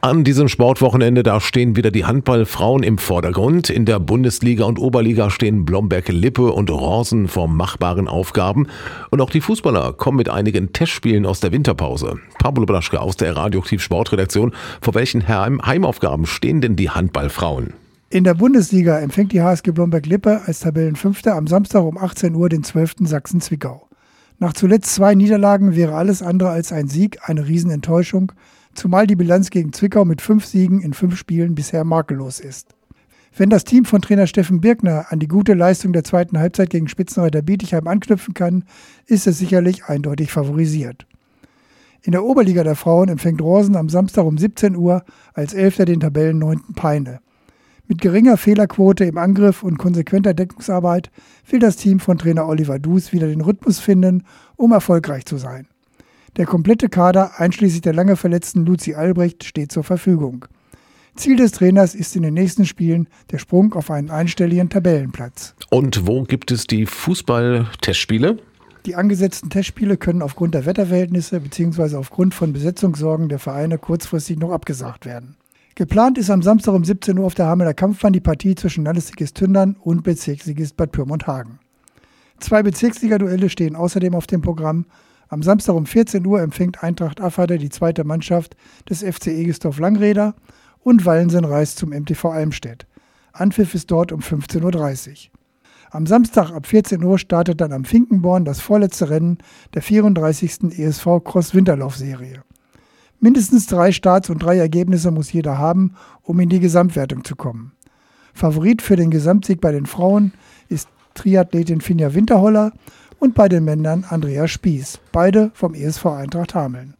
An diesem Sportwochenende, da stehen wieder die Handballfrauen im Vordergrund. In der Bundesliga und Oberliga stehen Blomberg-Lippe und Rosen vor machbaren Aufgaben. Und auch die Fußballer kommen mit einigen Testspielen aus der Winterpause. Pablo Blaschke aus der Radioaktiv Sportredaktion. Vor welchen Heimaufgaben stehen denn die Handballfrauen? In der Bundesliga empfängt die HSG Blomberg-Lippe als Tabellenfünfter am Samstag um 18 Uhr den 12. Sachsen-Zwickau. Nach zuletzt zwei Niederlagen wäre alles andere als ein Sieg eine Riesenenttäuschung zumal die Bilanz gegen Zwickau mit fünf Siegen in fünf Spielen bisher makellos ist. Wenn das Team von Trainer Steffen Birkner an die gute Leistung der zweiten Halbzeit gegen Spitzenreiter Bietigheim anknüpfen kann, ist es sicherlich eindeutig favorisiert. In der Oberliga der Frauen empfängt Rosen am Samstag um 17 Uhr als Elfter den Tabellen 9. Peine. Mit geringer Fehlerquote im Angriff und konsequenter Deckungsarbeit will das Team von Trainer Oliver Dus wieder den Rhythmus finden, um erfolgreich zu sein. Der komplette Kader, einschließlich der lange verletzten Luzi Albrecht, steht zur Verfügung. Ziel des Trainers ist in den nächsten Spielen der Sprung auf einen einstelligen Tabellenplatz. Und wo gibt es die Fußball-Testspiele? Die angesetzten Testspiele können aufgrund der Wetterverhältnisse bzw. aufgrund von Besetzungssorgen der Vereine kurzfristig noch abgesagt werden. Geplant ist am Samstag um 17 Uhr auf der Hamelner Kampfbahn die Partie zwischen Landesligist Tündern und Bezirksligist Bad Pyrmont-Hagen. Zwei Bezirksliga-Duelle stehen außerdem auf dem Programm am Samstag um 14 Uhr empfängt Eintracht Affade die zweite Mannschaft des FC Egestorf Langräder und Wallensen reist zum MTV Almstedt. Anpfiff ist dort um 15.30 Uhr. Am Samstag ab 14 Uhr startet dann am Finkenborn das vorletzte Rennen der 34. ESV Cross Winterlauf-Serie. Mindestens drei Starts und drei Ergebnisse muss jeder haben, um in die Gesamtwertung zu kommen. Favorit für den Gesamtsieg bei den Frauen ist Triathletin Finja Winterholler und bei den Männern Andreas Spieß, beide vom ESV Eintracht Hameln.